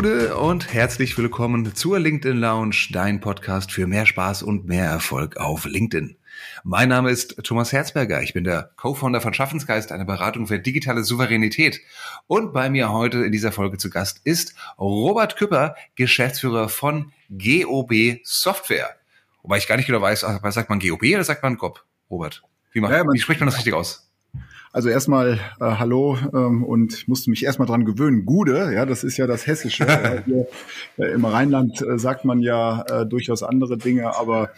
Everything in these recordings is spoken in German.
Gude und herzlich willkommen zur LinkedIn Lounge, dein Podcast für mehr Spaß und mehr Erfolg auf LinkedIn. Mein Name ist Thomas Herzberger. Ich bin der Co-Founder von Schaffensgeist, eine Beratung für digitale Souveränität. Und bei mir heute in dieser Folge zu Gast ist Robert Küpper, Geschäftsführer von GOB Software. Wobei ich gar nicht genau weiß, sagt man GOB oder sagt man GOB, Robert? Wie, macht, ja, wie spricht man das richtig aus? Also erstmal äh, Hallo ähm, und musste mich erstmal dran gewöhnen. Gude, ja, das ist ja das Hessische. Hier, äh, Im Rheinland äh, sagt man ja äh, durchaus andere Dinge, aber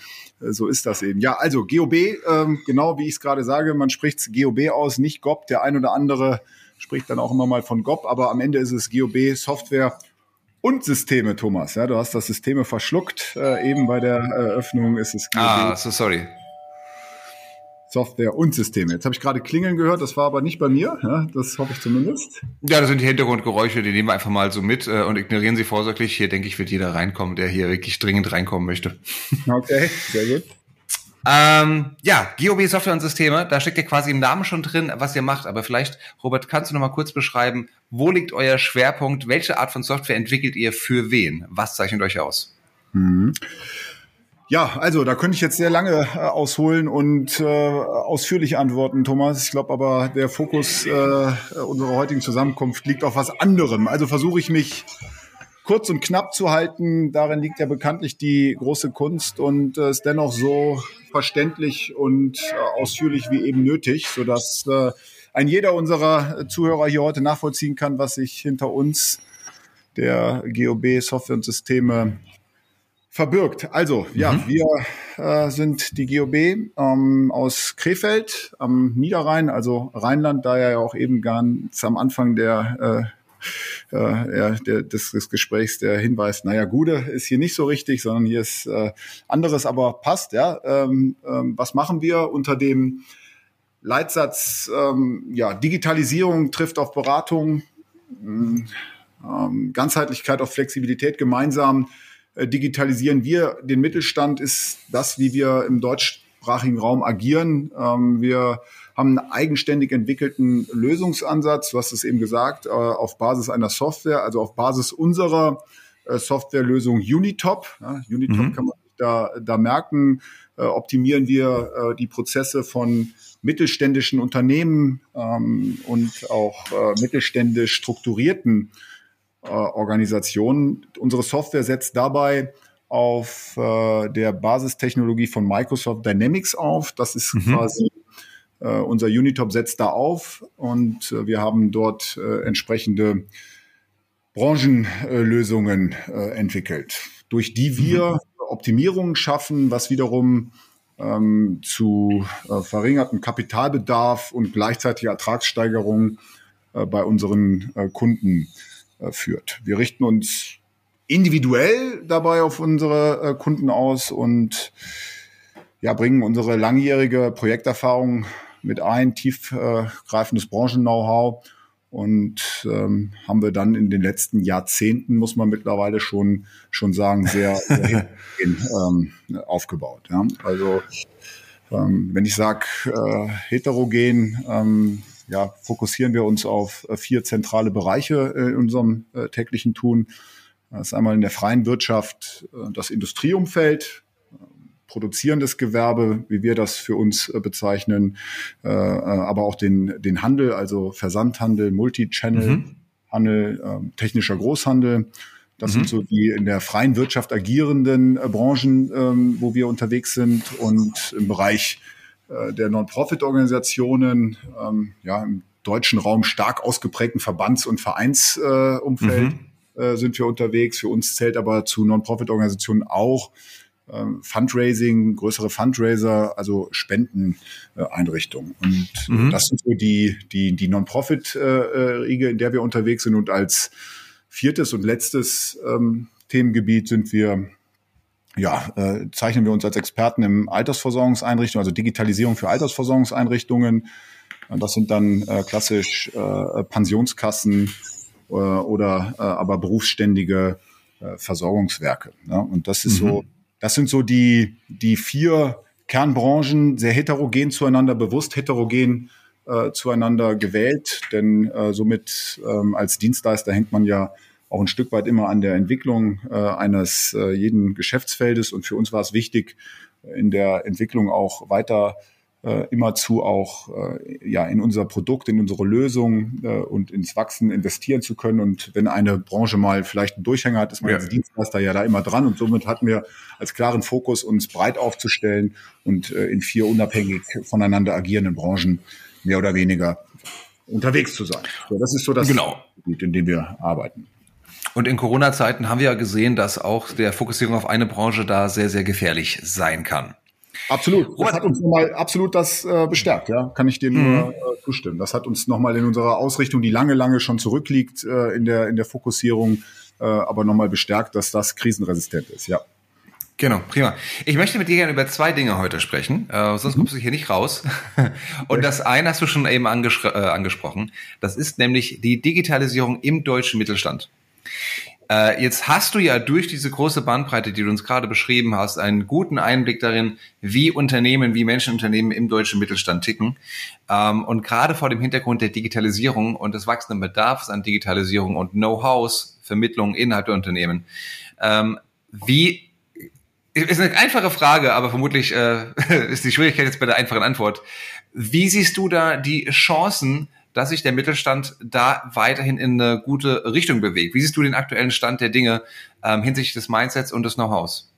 äh, so ist das eben. Ja, also GOB, ähm, genau wie ich es gerade sage, man spricht GOB aus, nicht GOB. Der ein oder andere spricht dann auch immer mal von GOB, aber am Ende ist es GOB Software und Systeme, Thomas. Ja, du hast das Systeme verschluckt. Äh, eben bei der Eröffnung ist es GOB. Ah, so sorry. Software und Systeme. Jetzt habe ich gerade Klingeln gehört, das war aber nicht bei mir, ja, das hoffe ich zumindest. Ja, das sind die Hintergrundgeräusche, die nehmen wir einfach mal so mit äh, und ignorieren sie vorsorglich. Hier, denke ich, wird jeder reinkommen, der hier wirklich dringend reinkommen möchte. Okay, sehr gut. Ähm, ja, GOB Software und Systeme, da steckt ja quasi im Namen schon drin, was ihr macht. Aber vielleicht, Robert, kannst du noch mal kurz beschreiben, wo liegt euer Schwerpunkt? Welche Art von Software entwickelt ihr für wen? Was zeichnet euch aus? Mhm. Ja, also da könnte ich jetzt sehr lange äh, ausholen und äh, ausführlich antworten, Thomas. Ich glaube aber, der Fokus äh, unserer heutigen Zusammenkunft liegt auf was anderem. Also versuche ich mich kurz und knapp zu halten. Darin liegt ja bekanntlich die große Kunst und äh, ist dennoch so verständlich und äh, ausführlich wie eben nötig, sodass äh, ein jeder unserer Zuhörer hier heute nachvollziehen kann, was sich hinter uns der GOB Software und Systeme verbirgt. Also, ja, mhm. wir äh, sind die GOB ähm, aus Krefeld am Niederrhein, also Rheinland, da ja auch eben ganz am Anfang der äh, äh, der, des, des Gesprächs der Hinweis, naja, Gude ist hier nicht so richtig, sondern hier ist äh, anderes, aber passt, ja. Ähm, ähm, was machen wir unter dem Leitsatz, ähm, ja, Digitalisierung trifft auf Beratung, ähm, Ganzheitlichkeit auf Flexibilität gemeinsam digitalisieren wir den Mittelstand, ist das, wie wir im deutschsprachigen Raum agieren. Ähm, wir haben einen eigenständig entwickelten Lösungsansatz, du hast es eben gesagt, äh, auf Basis einer Software, also auf Basis unserer äh, Softwarelösung Unitop. Unitop mhm. kann man sich da, da merken, optimieren wir die Prozesse von mittelständischen Unternehmen ähm, und auch mittelständisch strukturierten äh. Unsere Software setzt dabei auf äh, der Basistechnologie von Microsoft Dynamics auf. Das ist mhm. quasi äh, unser Unitop setzt da auf und äh, wir haben dort äh, entsprechende Branchenlösungen äh, entwickelt, durch die wir mhm. Optimierungen schaffen, was wiederum ähm, zu äh, verringertem Kapitalbedarf und gleichzeitig Ertragssteigerung äh, bei unseren äh, Kunden äh, führt. Wir richten uns individuell dabei auf unsere äh, Kunden aus und ja, bringen unsere langjährige Projekterfahrung mit ein, tiefgreifendes Branchen-Know-how und ähm, haben wir dann in den letzten Jahrzehnten, muss man mittlerweile schon, schon sagen, sehr, sehr ähm, aufgebaut. Ja. Also ähm, wenn ich sage äh, heterogen, ähm, ja, fokussieren wir uns auf äh, vier zentrale Bereiche äh, in unserem äh, täglichen Tun. Das ist einmal in der freien Wirtschaft das Industrieumfeld, produzierendes Gewerbe, wie wir das für uns bezeichnen, aber auch den, den Handel, also Versandhandel, Multi-Channel-Handel, mhm. technischer Großhandel. Das mhm. sind so die in der freien Wirtschaft agierenden Branchen, ähm, wo wir unterwegs sind. Und im Bereich äh, der Non-Profit-Organisationen, ähm, ja, im deutschen Raum stark ausgeprägten Verbands- und Vereinsumfeld äh, mhm. sind wir unterwegs. Für uns zählt aber zu Non-Profit-Organisationen auch ähm, Fundraising, größere Fundraiser, also Spendeneinrichtungen. Und mhm. das sind so die, die, die Non-Profit-Riege, in der wir unterwegs sind. Und als viertes und letztes ähm, Themengebiet sind wir ja, äh, zeichnen wir uns als Experten im Altersversorgungseinrichtungen, also Digitalisierung für Altersversorgungseinrichtungen. Das sind dann äh, klassisch äh, Pensionskassen äh, oder äh, aber berufsständige äh, Versorgungswerke. Ja? Und das ist mhm. so, das sind so die, die vier Kernbranchen, sehr heterogen zueinander, bewusst heterogen äh, zueinander gewählt, denn äh, somit ähm, als Dienstleister hängt man ja auch ein Stück weit immer an der Entwicklung äh, eines äh, jeden Geschäftsfeldes. Und für uns war es wichtig, in der Entwicklung auch weiter äh, immerzu auch äh, ja in unser Produkt, in unsere Lösung äh, und ins Wachsen investieren zu können. Und wenn eine Branche mal vielleicht einen Durchhänger hat, ist man ja. als Dienstleister ja da immer dran. Und somit hatten wir als klaren Fokus, uns breit aufzustellen und äh, in vier unabhängig voneinander agierenden Branchen mehr oder weniger unterwegs zu sein. So, das ist so das genau. Gebiet, in dem wir arbeiten. Und in Corona-Zeiten haben wir ja gesehen, dass auch der Fokussierung auf eine Branche da sehr, sehr gefährlich sein kann. Absolut. Das hat uns nochmal absolut das äh, bestärkt, ja. Kann ich dir nur mhm. äh, zustimmen. Das hat uns nochmal in unserer Ausrichtung, die lange, lange schon zurückliegt, äh, in der, in der Fokussierung, äh, aber nochmal bestärkt, dass das krisenresistent ist, ja. Genau, prima. Ich möchte mit dir gerne über zwei Dinge heute sprechen, äh, sonst mhm. kommst du hier nicht raus. Und das eine hast du schon eben äh, angesprochen. Das ist nämlich die Digitalisierung im deutschen Mittelstand. Äh, jetzt hast du ja durch diese große Bandbreite, die du uns gerade beschrieben hast, einen guten Einblick darin, wie Unternehmen, wie Menschenunternehmen im deutschen Mittelstand ticken. Ähm, und gerade vor dem Hintergrund der Digitalisierung und des wachsenden Bedarfs an Digitalisierung und Know-hows, Vermittlung innerhalb der Unternehmen, ähm, wie ist eine einfache Frage, aber vermutlich äh, ist die Schwierigkeit jetzt bei der einfachen Antwort. Wie siehst du da die Chancen, dass sich der Mittelstand da weiterhin in eine gute Richtung bewegt. Wie siehst du den aktuellen Stand der Dinge ähm, hinsichtlich des Mindsets und des Know-hows?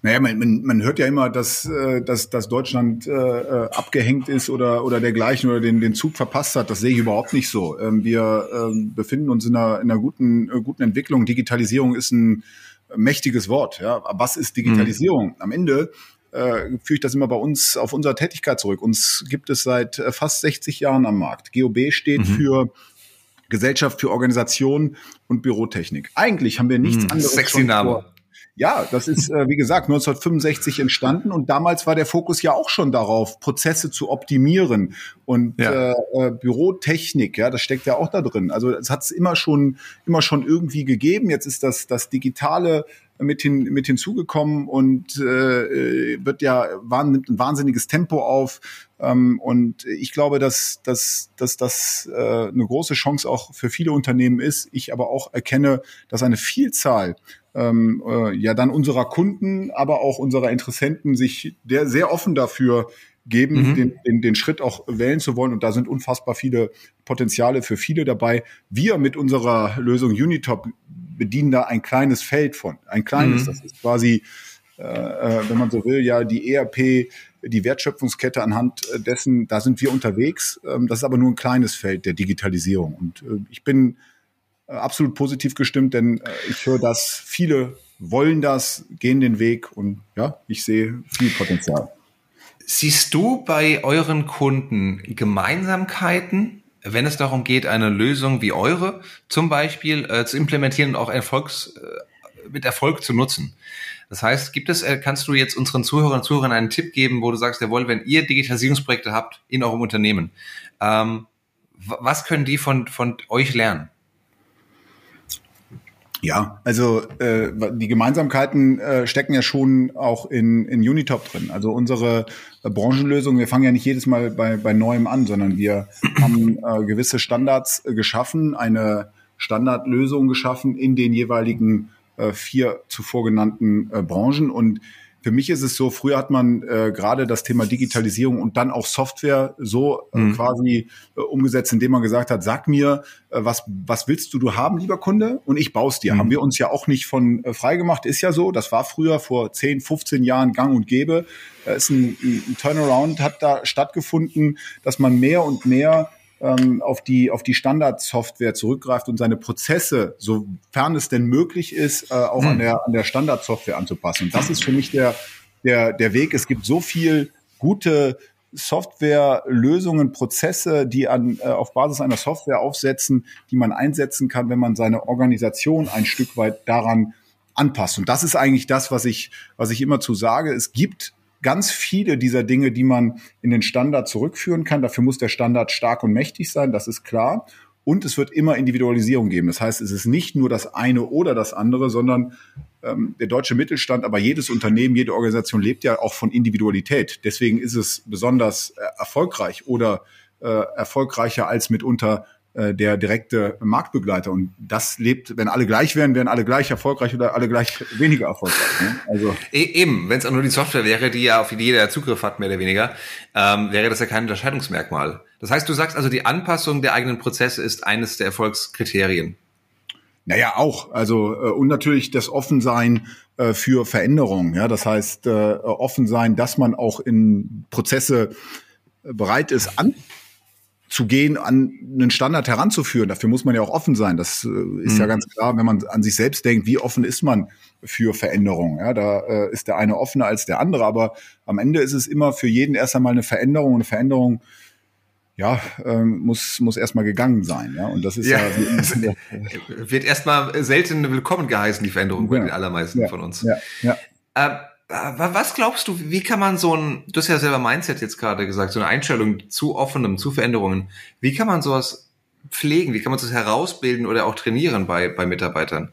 Naja, man, man, man hört ja immer, dass, äh, dass, dass Deutschland äh, äh, abgehängt ist oder, oder dergleichen oder den, den Zug verpasst hat. Das sehe ich überhaupt nicht so. Ähm, wir ähm, befinden uns in einer, in einer guten, äh, guten Entwicklung. Digitalisierung ist ein mächtiges Wort. Ja. Was ist Digitalisierung? Mhm. Am Ende äh, führe ich das immer bei uns auf unsere Tätigkeit zurück. Uns gibt es seit äh, fast 60 Jahren am Markt. GOB steht mhm. für Gesellschaft für Organisation und Bürotechnik. Eigentlich haben wir nichts mhm, anderes. Sexy Name. Vor, ja, das ist, äh, wie gesagt, 1965 entstanden und damals war der Fokus ja auch schon darauf, Prozesse zu optimieren und ja. äh, äh, Bürotechnik, ja, das steckt ja auch da drin. Also es hat es immer schon, immer schon irgendwie gegeben. Jetzt ist das, das Digitale mit, hin, mit hinzugekommen und äh, wird ja nimmt ein wahnsinniges Tempo auf. Ähm, und ich glaube, dass, dass, dass das äh, eine große Chance auch für viele Unternehmen ist. Ich aber auch erkenne, dass eine Vielzahl ähm, äh, ja dann unserer Kunden, aber auch unserer Interessenten sich der, sehr offen dafür geben, mhm. den, den, den Schritt auch wählen zu wollen. Und da sind unfassbar viele Potenziale für viele dabei. Wir mit unserer Lösung Unitop bedienen da ein kleines Feld von. Ein kleines, mhm. das ist quasi, äh, äh wenn man so will, ja die ERP, die Wertschöpfungskette anhand dessen, da sind wir unterwegs. Ähm, das ist aber nur ein kleines Feld der Digitalisierung. Und äh, ich bin äh, absolut positiv gestimmt, denn ich höre, dass viele wollen das, gehen den Weg und ja, ich sehe viel Potenzial. Siehst du bei euren Kunden Gemeinsamkeiten, wenn es darum geht, eine Lösung wie eure zum Beispiel äh, zu implementieren und auch Erfolgs, äh, mit Erfolg zu nutzen? Das heißt, gibt es, äh, kannst du jetzt unseren Zuhörern und Zuhörern einen Tipp geben, wo du sagst, jawohl, wenn ihr Digitalisierungsprojekte habt in eurem Unternehmen, ähm, was können die von, von euch lernen? Ja, also äh, die Gemeinsamkeiten äh, stecken ja schon auch in, in Unitop drin. Also unsere äh, Branchenlösung, wir fangen ja nicht jedes Mal bei, bei Neuem an, sondern wir haben äh, gewisse Standards äh, geschaffen, eine Standardlösung geschaffen in den jeweiligen äh, vier zuvor genannten äh, Branchen. Und für mich ist es so, früher hat man äh, gerade das Thema Digitalisierung und dann auch Software so äh, mhm. quasi äh, umgesetzt, indem man gesagt hat, sag mir, äh, was, was willst du du haben, lieber Kunde? Und ich baue es dir. Mhm. Haben wir uns ja auch nicht von äh, frei gemacht, ist ja so. Das war früher vor 10, 15 Jahren gang und gäbe. Da ist ein, ein Turnaround, hat da stattgefunden, dass man mehr und mehr ähm, auf die, auf die Standardsoftware zurückgreift und seine Prozesse, sofern es denn möglich ist, äh, auch hm. an der, an der Standardsoftware anzupassen. Und das ist für mich der, der, der Weg. Es gibt so viel gute Softwarelösungen, Prozesse, die an, äh, auf Basis einer Software aufsetzen, die man einsetzen kann, wenn man seine Organisation ein Stück weit daran anpasst. Und das ist eigentlich das, was ich, was ich immer zu sage. Es gibt ganz viele dieser Dinge, die man in den Standard zurückführen kann. Dafür muss der Standard stark und mächtig sein, das ist klar. Und es wird immer Individualisierung geben. Das heißt, es ist nicht nur das eine oder das andere, sondern ähm, der deutsche Mittelstand, aber jedes Unternehmen, jede Organisation lebt ja auch von Individualität. Deswegen ist es besonders äh, erfolgreich oder äh, erfolgreicher als mitunter äh, der direkte Marktbegleiter. Und das lebt, wenn alle gleich wären, wären alle gleich erfolgreich oder alle gleich weniger erfolgreich. Ne? Also e eben, wenn es auch nur die Software wäre, die ja auf die jeder Zugriff hat, mehr oder weniger, ähm, wäre das ja kein Unterscheidungsmerkmal. Das heißt, du sagst also, die Anpassung der eigenen Prozesse ist eines der Erfolgskriterien. Naja, auch. Also äh, und natürlich das Offensein äh, für Veränderungen. Ja, das heißt äh, offen sein, dass man auch in Prozesse bereit ist anzugehen, an einen Standard heranzuführen. Dafür muss man ja auch offen sein. Das äh, ist mhm. ja ganz klar, wenn man an sich selbst denkt, wie offen ist man für Veränderungen. Ja, da äh, ist der eine offener als der andere, aber am Ende ist es immer für jeden erst einmal eine Veränderung. Eine Veränderung ja, ähm, muss, muss erstmal gegangen sein. Ja? Und das ist ja, ja wird erstmal selten willkommen geheißen, die Veränderung ja. bei den allermeisten ja. von uns. Ja. Ja. Äh, was glaubst du, wie kann man so ein, du hast ja selber Mindset jetzt gerade gesagt, so eine Einstellung zu offenem, zu Veränderungen, wie kann man sowas pflegen, wie kann man das herausbilden oder auch trainieren bei, bei Mitarbeitern?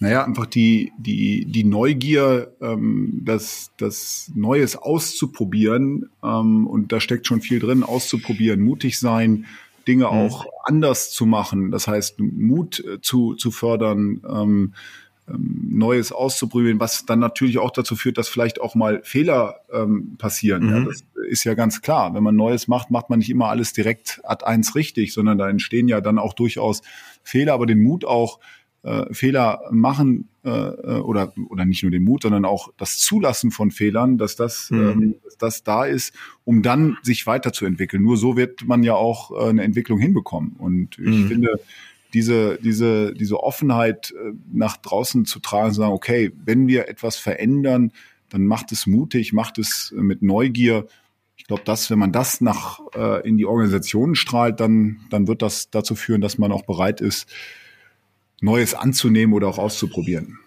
naja, einfach die, die, die Neugier, ähm, das, das Neues auszuprobieren. Ähm, und da steckt schon viel drin, auszuprobieren, mutig sein, Dinge mhm. auch anders zu machen. Das heißt, Mut äh, zu, zu fördern, ähm, Neues auszuprobieren, was dann natürlich auch dazu führt, dass vielleicht auch mal Fehler ähm, passieren. Mhm. Ja, das ist ja ganz klar. Wenn man Neues macht, macht man nicht immer alles direkt ad eins richtig, sondern da entstehen ja dann auch durchaus Fehler, aber den Mut auch, äh, Fehler machen äh, äh, oder oder nicht nur den Mut, sondern auch das Zulassen von Fehlern, dass das, mhm. ähm, dass das da ist, um dann sich weiterzuentwickeln. Nur so wird man ja auch äh, eine Entwicklung hinbekommen. Und ich mhm. finde diese diese diese Offenheit äh, nach draußen zu tragen, zu sagen, okay, wenn wir etwas verändern, dann macht es mutig, macht es mit Neugier. Ich glaube, dass wenn man das nach äh, in die Organisation strahlt, dann dann wird das dazu führen, dass man auch bereit ist, Neues anzunehmen oder auch auszuprobieren.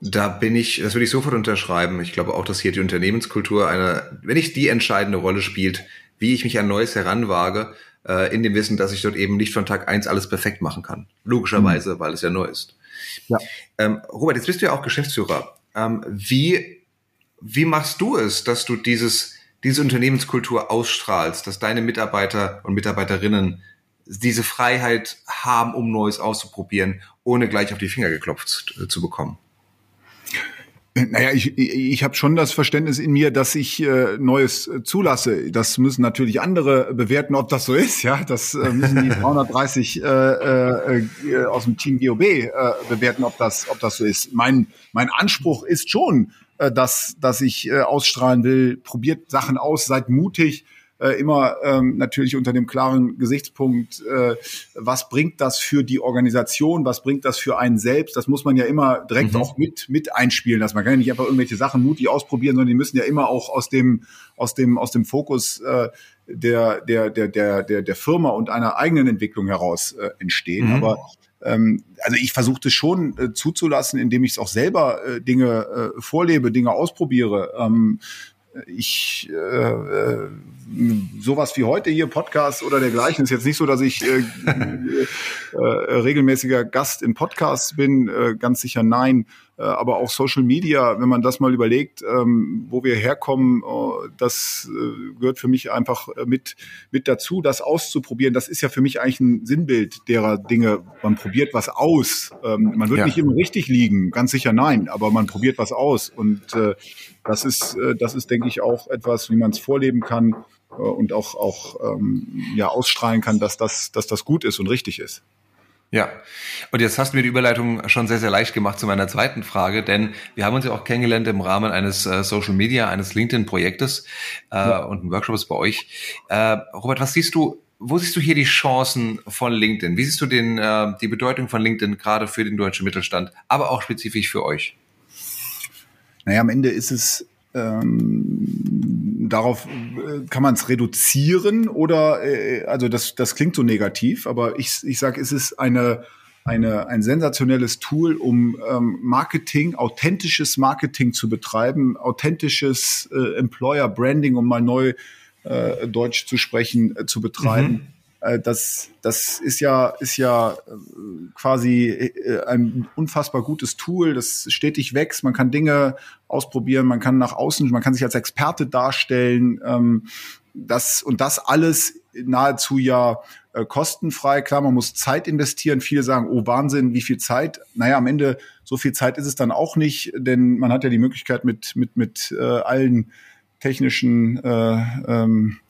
Da bin ich, das würde ich sofort unterschreiben. Ich glaube auch, dass hier die Unternehmenskultur eine, wenn nicht die entscheidende Rolle spielt, wie ich mich an Neues heranwage, äh, in dem Wissen, dass ich dort eben nicht von Tag eins alles perfekt machen kann. Logischerweise, mhm. weil es ja neu ist. Ja. Ähm, Robert, jetzt bist du ja auch Geschäftsführer. Ähm, wie, wie machst du es, dass du dieses, diese Unternehmenskultur ausstrahlst, dass deine Mitarbeiter und Mitarbeiterinnen diese Freiheit haben, um Neues auszuprobieren, ohne gleich auf die Finger geklopft äh, zu bekommen? Naja, ich, ich habe schon das Verständnis in mir, dass ich äh, Neues äh, zulasse. Das müssen natürlich andere bewerten, ob das so ist. Ja, das äh, müssen die 330 äh, äh, äh, aus dem Team GOB äh, bewerten, ob das, ob das so ist. Mein mein Anspruch ist schon, äh, dass dass ich äh, ausstrahlen will. Probiert Sachen aus, seid mutig äh, immer ähm, natürlich unter dem klaren Gesichtspunkt, äh, was bringt das für die Organisation, was bringt das für einen selbst, das muss man ja immer direkt mhm. auch mit, mit einspielen lassen. Man kann ja nicht einfach irgendwelche Sachen mutig ausprobieren, sondern die müssen ja immer auch aus dem, aus dem, aus dem Fokus äh, der, der, der, der, der, der Firma und einer eigenen Entwicklung heraus äh, entstehen. Mhm. Aber ähm, also ich versuche das schon äh, zuzulassen, indem ich es auch selber äh, Dinge äh, vorlebe, Dinge ausprobiere. Ähm, ich äh, äh, sowas wie heute hier Podcast oder dergleichen ist jetzt nicht so, dass ich äh, äh, regelmäßiger Gast in Podcasts bin, äh, ganz sicher nein. Äh, aber auch Social Media, wenn man das mal überlegt, ähm, wo wir herkommen, äh, das äh, gehört für mich einfach mit, mit dazu, das auszuprobieren. Das ist ja für mich eigentlich ein Sinnbild derer Dinge. Man probiert was aus. Ähm, man wird ja. nicht immer richtig liegen, ganz sicher nein, aber man probiert was aus. Und das ist, das ist, denke ich, auch etwas, wie man es vorleben kann und auch, auch ähm, ja, ausstrahlen kann, dass das, dass das gut ist und richtig ist. Ja, und jetzt hast du mir die Überleitung schon sehr, sehr leicht gemacht zu meiner zweiten Frage, denn wir haben uns ja auch kennengelernt im Rahmen eines äh, Social Media, eines LinkedIn-Projektes äh, ja. und ein Workshop ist bei euch. Äh, Robert, was siehst du, wo siehst du hier die Chancen von LinkedIn? Wie siehst du den, äh, die Bedeutung von LinkedIn gerade für den deutschen Mittelstand, aber auch spezifisch für euch? Naja, am Ende ist es ähm, darauf kann man es reduzieren oder äh, also das das klingt so negativ, aber ich ich sage, es ist eine eine, ein sensationelles Tool, um ähm, Marketing, authentisches Marketing zu betreiben, authentisches äh, Employer Branding, um mal neu äh, Deutsch zu sprechen, äh, zu betreiben. Mhm. Äh, das, das ist ja, ist ja äh, quasi äh, ein unfassbar gutes Tool, das stetig wächst. Man kann Dinge ausprobieren, man kann nach außen, man kann sich als Experte darstellen. Ähm, das, und das alles nahezu ja kostenfrei. Klar, man muss Zeit investieren. Viele sagen, oh Wahnsinn, wie viel Zeit? Naja, am Ende so viel Zeit ist es dann auch nicht, denn man hat ja die Möglichkeit mit mit mit allen technischen äh, ähm, äh,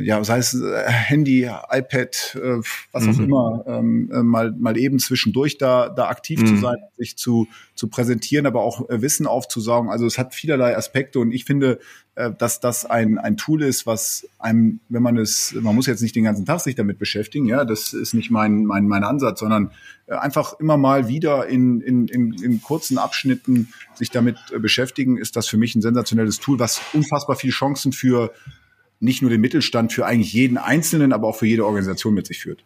ja, sei es äh, Handy, iPad, äh, was auch mhm. immer, ähm, äh, mal, mal eben zwischendurch da, da aktiv mhm. zu sein, sich zu, zu präsentieren, aber auch äh, Wissen aufzusaugen. Also es hat vielerlei Aspekte und ich finde, äh, dass das ein, ein Tool ist, was einem, wenn man es, man muss jetzt nicht den ganzen Tag sich damit beschäftigen, ja, das ist nicht mein, mein, mein Ansatz, sondern äh, einfach immer mal wieder in, in, in, in kurzen Abschnitten sich damit äh, beschäftigen, ist das für mich ein sensationelles Tool, was unfassbar viele Chancen für nicht nur den Mittelstand für eigentlich jeden Einzelnen, aber auch für jede Organisation mit sich führt.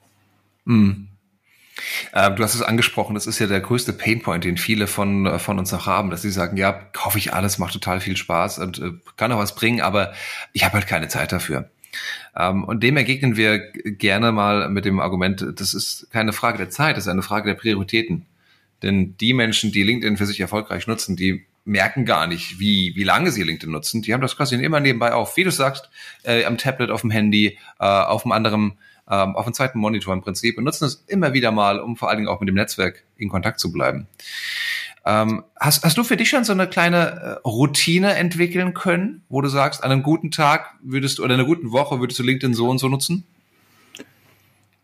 Mhm. Äh, du hast es angesprochen, das ist ja der größte Painpoint, den viele von, äh, von uns noch haben, dass sie sagen, ja, kaufe ich alles, macht total viel Spaß und äh, kann auch was bringen, aber ich habe halt keine Zeit dafür. Ähm, und dem ergegnen wir gerne mal mit dem Argument, das ist keine Frage der Zeit, das ist eine Frage der Prioritäten. Denn die Menschen, die LinkedIn für sich erfolgreich nutzen, die merken gar nicht, wie, wie lange sie LinkedIn nutzen. Die haben das quasi immer nebenbei auf, wie du sagst, äh, am Tablet, auf dem Handy, äh, auf einem anderen, äh, auf dem zweiten Monitor im Prinzip und nutzen es immer wieder mal, um vor allen Dingen auch mit dem Netzwerk in Kontakt zu bleiben. Ähm, hast, hast du für dich schon so eine kleine äh, Routine entwickeln können, wo du sagst, an einem guten Tag würdest du oder einer guten Woche würdest du LinkedIn so und so nutzen?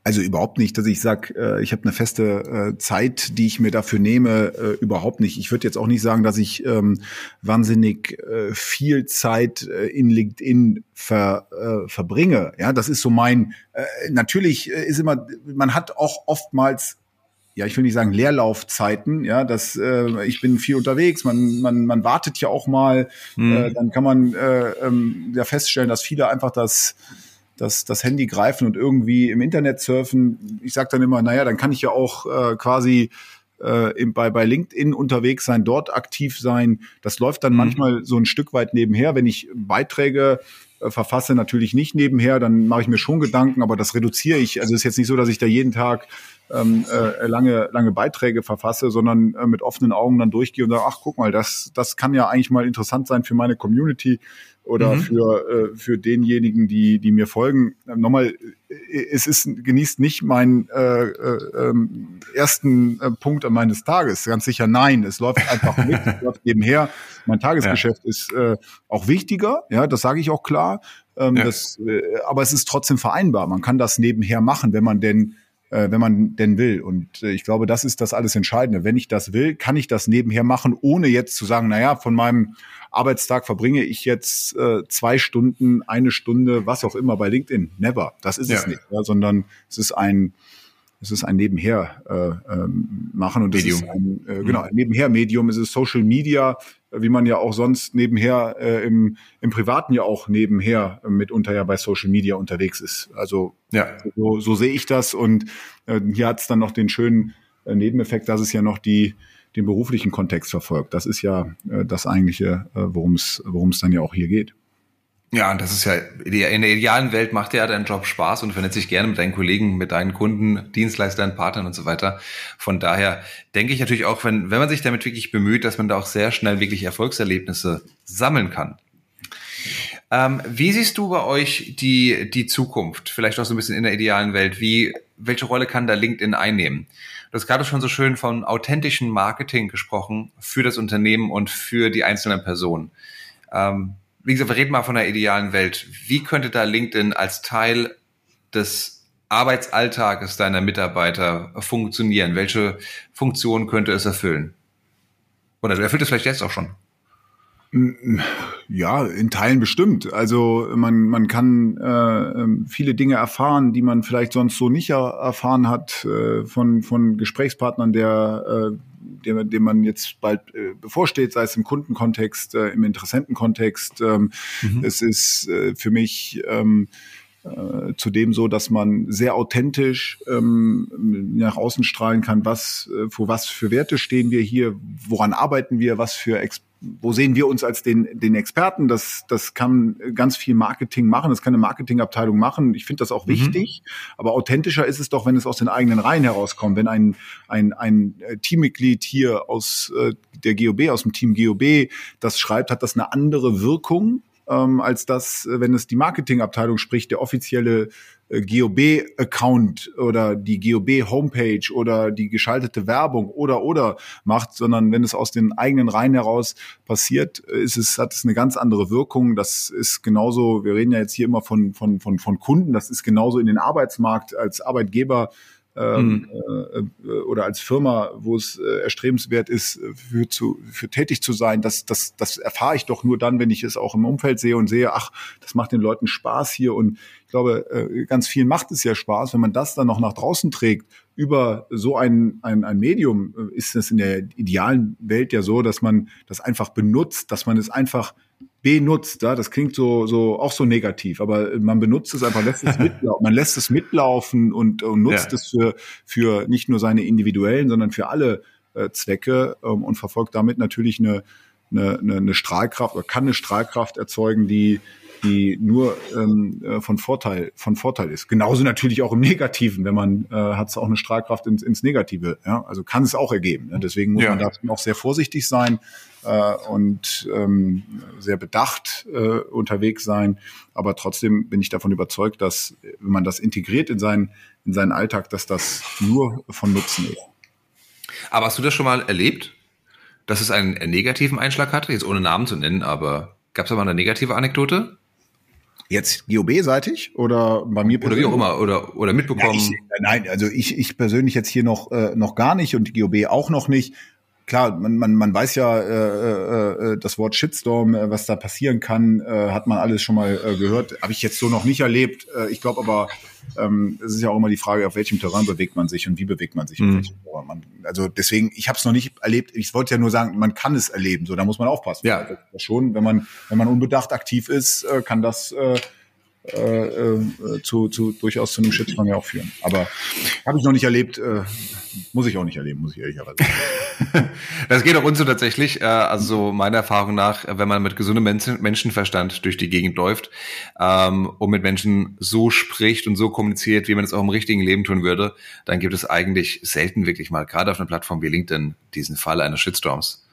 Also überhaupt nicht, dass ich sage, äh, ich habe eine feste äh, Zeit, die ich mir dafür nehme, äh, überhaupt nicht. Ich würde jetzt auch nicht sagen, dass ich ähm, wahnsinnig äh, viel Zeit äh, in LinkedIn ver, äh, verbringe. Ja, das ist so mein. Äh, natürlich äh, ist immer, man hat auch oftmals ja, ich will nicht sagen Leerlaufzeiten, ja, das, äh, ich bin viel unterwegs, man, man, man wartet ja auch mal, mhm. äh, dann kann man äh, ähm, ja feststellen, dass viele einfach das das, das Handy greifen und irgendwie im Internet surfen. Ich sage dann immer, naja, dann kann ich ja auch äh, quasi äh, bei, bei LinkedIn unterwegs sein, dort aktiv sein. Das läuft dann mhm. manchmal so ein Stück weit nebenher. Wenn ich Beiträge äh, verfasse, natürlich nicht nebenher, dann mache ich mir schon Gedanken, aber das reduziere ich. Also es ist jetzt nicht so, dass ich da jeden Tag ähm, äh, lange, lange Beiträge verfasse, sondern äh, mit offenen Augen dann durchgehe und sage, ach guck mal, das, das kann ja eigentlich mal interessant sein für meine Community oder mhm. für, äh, für denjenigen, die, die mir folgen. Nochmal, äh, es ist, genießt nicht meinen äh, äh, ähm, ersten äh, Punkt meines Tages. Ganz sicher nein. Es läuft einfach mit, es läuft nebenher. Mein Tagesgeschäft ja. ist äh, auch wichtiger, ja, das sage ich auch klar. Ähm, ja. das, äh, aber es ist trotzdem vereinbar. Man kann das nebenher machen, wenn man denn äh, wenn man denn will. Und äh, ich glaube, das ist das alles Entscheidende. Wenn ich das will, kann ich das nebenher machen, ohne jetzt zu sagen, naja, von meinem Arbeitstag verbringe ich jetzt äh, zwei Stunden, eine Stunde, was auch immer bei LinkedIn. Never. Das ist ja. es nicht, ja, sondern es ist ein es ist ein Nebenher äh, ähm, machen und Medium. ist ein, äh, genau ein Nebenher Medium. Es ist Social Media, wie man ja auch sonst nebenher äh, im, im Privaten ja auch nebenher äh, mitunter ja bei Social Media unterwegs ist. Also ja. so, so sehe ich das und äh, hier hat es dann noch den schönen äh, Nebeneffekt, dass es ja noch die den beruflichen Kontext verfolgt. Das ist ja äh, das eigentliche, äh, worum es worum es dann ja auch hier geht. Ja, und das ist ja, in der idealen Welt macht ja dein Job Spaß und vernetzt sich gerne mit deinen Kollegen, mit deinen Kunden, Dienstleistern, Partnern und so weiter. Von daher denke ich natürlich auch, wenn, wenn man sich damit wirklich bemüht, dass man da auch sehr schnell wirklich Erfolgserlebnisse sammeln kann. Ähm, wie siehst du bei euch die, die Zukunft? Vielleicht auch so ein bisschen in der idealen Welt. Wie, welche Rolle kann da LinkedIn einnehmen? Du hast gerade schon so schön von authentischen Marketing gesprochen für das Unternehmen und für die einzelnen Personen. Ähm, wie gesagt, wir reden mal von der idealen Welt. Wie könnte da LinkedIn als Teil des Arbeitsalltages deiner Mitarbeiter funktionieren? Welche Funktion könnte es erfüllen? Oder erfüllt es vielleicht jetzt auch schon? Ja, in Teilen bestimmt. Also man, man kann äh, ähm, viele Dinge erfahren, die man vielleicht sonst so nicht erfahren hat äh, von, von Gesprächspartnern, der, äh, dem, dem man jetzt bald äh, bevorsteht, sei es im Kundenkontext, äh, im Interessentenkontext. Ähm, mhm. Es ist äh, für mich ähm, äh, zudem so, dass man sehr authentisch ähm, nach außen strahlen kann, was, äh, für was für Werte stehen wir hier, woran arbeiten wir, was für Ex wo sehen wir uns als den, den Experten? Das, das kann ganz viel Marketing machen, das kann eine Marketingabteilung machen. Ich finde das auch mhm. wichtig, aber authentischer ist es doch, wenn es aus den eigenen Reihen herauskommt. Wenn ein, ein, ein äh, Teammitglied hier aus äh, der GOB, aus dem Team GOB das schreibt, hat das eine andere Wirkung ähm, als das, äh, wenn es die Marketingabteilung spricht, der offizielle äh, GOB-Account oder die GOB-Homepage oder die geschaltete Werbung oder oder macht, sondern wenn es aus den eigenen Reihen heraus passiert, äh, ist es, hat es eine ganz andere Wirkung. Das ist genauso, wir reden ja jetzt hier immer von, von, von, von Kunden, das ist genauso in den Arbeitsmarkt als Arbeitgeber ähm, mhm. äh, oder als Firma, wo es äh, erstrebenswert ist, für, zu, für tätig zu sein, das, das, das erfahre ich doch nur dann, wenn ich es auch im Umfeld sehe und sehe, ach, das macht den Leuten Spaß hier. Und ich glaube, äh, ganz vielen macht es ja Spaß, wenn man das dann noch nach draußen trägt. Über so ein, ein, ein Medium äh, ist es in der idealen Welt ja so, dass man das einfach benutzt, dass man es einfach benutzt. Ja? Das klingt so, so auch so negativ, aber man benutzt es einfach, lässt es mitlaufen, man lässt es mitlaufen und, und nutzt ja. es für, für nicht nur seine individuellen, sondern für alle äh, Zwecke ähm, und verfolgt damit natürlich eine, eine, eine Strahlkraft oder kann eine Strahlkraft erzeugen, die die nur ähm, äh, von Vorteil von Vorteil ist. Genauso natürlich auch im Negativen, wenn man äh, hat es auch eine Strahlkraft ins, ins Negative. Ja? Also kann es auch ergeben. Ne? Deswegen muss ja. man da auch sehr vorsichtig sein äh, und ähm, sehr bedacht äh, unterwegs sein. Aber trotzdem bin ich davon überzeugt, dass wenn man das integriert in seinen, in seinen Alltag, dass das nur von Nutzen ist. Aber hast du das schon mal erlebt, dass es einen negativen Einschlag hatte? Jetzt ohne Namen zu nennen, aber gab es da mal eine negative Anekdote? Jetzt GOB-seitig oder bei mir persönlich? Oder wie auch immer, oder, oder mitbekommen? Ja, ich, nein, also ich, ich persönlich jetzt hier noch, äh, noch gar nicht und GOB auch noch nicht klar, man, man, man weiß ja äh, äh, äh, das Wort Shitstorm, äh, was da passieren kann, äh, hat man alles schon mal äh, gehört. Habe ich jetzt so noch nicht erlebt. Äh, ich glaube aber, ähm, es ist ja auch immer die Frage, auf welchem Terrain bewegt man sich und wie bewegt man sich. Mhm. Man, also deswegen, ich habe es noch nicht erlebt. Ich wollte ja nur sagen, man kann es erleben. So, da muss man aufpassen. Ja, schon. Wenn man wenn man unbedacht aktiv ist, äh, kann das äh, äh, äh, zu, zu durchaus zu einem Shitstorm ja auch führen. Aber habe ich noch nicht erlebt, äh, muss ich auch nicht erleben, muss ich ehrlicherweise sagen. das geht auch uns so tatsächlich. Äh, also meiner Erfahrung nach, wenn man mit gesundem Menschen, Menschenverstand durch die Gegend läuft ähm, und mit Menschen so spricht und so kommuniziert, wie man es auch im richtigen Leben tun würde, dann gibt es eigentlich selten wirklich mal, gerade auf einer Plattform wie LinkedIn, diesen Fall eines Shitstorms.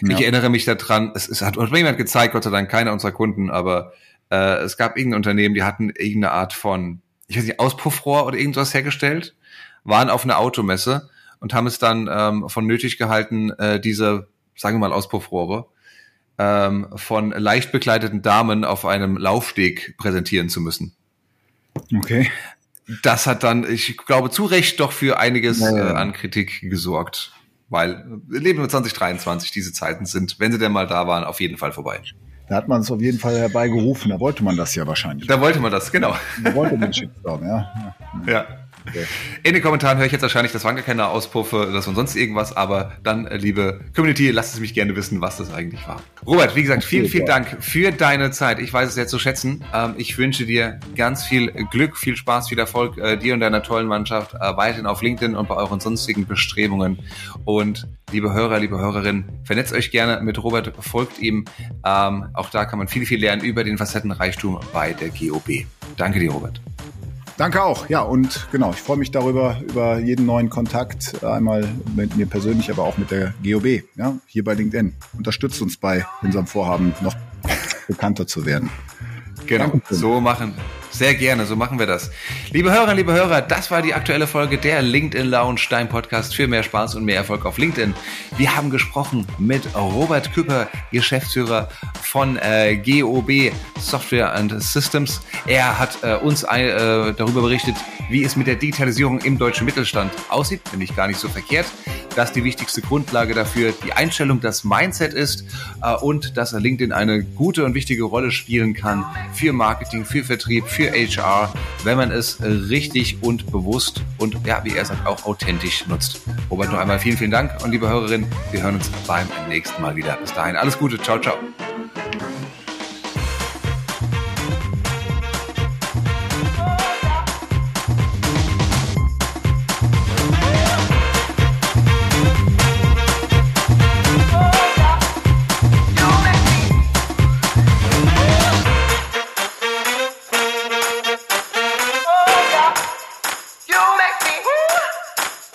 Ja. Ich erinnere mich daran, es, es hat, hat mir jemand gezeigt, Gott sei Dank keiner unserer Kunden, aber äh, es gab irgendein Unternehmen, die hatten irgendeine Art von, ich weiß nicht, Auspuffrohr oder irgendwas hergestellt, waren auf einer Automesse und haben es dann ähm, von nötig gehalten, äh, diese, sagen wir mal, Auspuffrohre ähm, von leicht bekleideten Damen auf einem Laufsteg präsentieren zu müssen. Okay. Das hat dann, ich glaube, zu Recht doch für einiges naja. äh, an Kritik gesorgt. Weil leben wir 2023, diese Zeiten sind, wenn sie denn mal da waren, auf jeden Fall vorbei. Da hat man es auf jeden Fall herbeigerufen. Da wollte man das ja wahrscheinlich. Da wollte man das, genau. Da wollte man Shitstorm, ja. Ja. Okay. In den Kommentaren höre ich jetzt wahrscheinlich, das waren gar keine Auspuffe, das und sonst irgendwas, aber dann, äh, liebe Community, lasst es mich gerne wissen, was das eigentlich war. Robert, wie gesagt, vielen, vielen Dank für deine Zeit. Ich weiß es jetzt zu schätzen. Ähm, ich wünsche dir ganz viel Glück, viel Spaß, viel Erfolg, äh, dir und deiner tollen Mannschaft, äh, weiterhin auf LinkedIn und bei euren sonstigen Bestrebungen. Und liebe Hörer, liebe Hörerinnen, vernetzt euch gerne mit Robert, folgt ihm. Ähm, auch da kann man viel, viel lernen über den Facettenreichtum bei der GOB. Danke dir, Robert. Danke auch. Ja, und genau, ich freue mich darüber, über jeden neuen Kontakt, einmal mit mir persönlich, aber auch mit der GOB, ja, hier bei LinkedIn. Unterstützt uns bei unserem Vorhaben, noch bekannter zu werden. Genau, so machen. Sehr gerne, so machen wir das. Liebe Hörerinnen, liebe Hörer, das war die aktuelle Folge der LinkedIn Lounge, dein Podcast für mehr Spaß und mehr Erfolg auf LinkedIn. Wir haben gesprochen mit Robert Küpper, Geschäftsführer von äh, GOB Software and Systems. Er hat äh, uns äh, darüber berichtet, wie es mit der Digitalisierung im deutschen Mittelstand aussieht, nämlich gar nicht so verkehrt, dass die wichtigste Grundlage dafür die Einstellung, das Mindset ist äh, und dass LinkedIn eine gute und wichtige Rolle spielen kann für Marketing, für Vertrieb, für HR, wenn man es richtig und bewusst und ja, wie er sagt, auch authentisch nutzt. Robert, noch einmal vielen, vielen Dank und liebe Hörerinnen, wir hören uns beim nächsten Mal wieder. Bis dahin, alles Gute, ciao, ciao.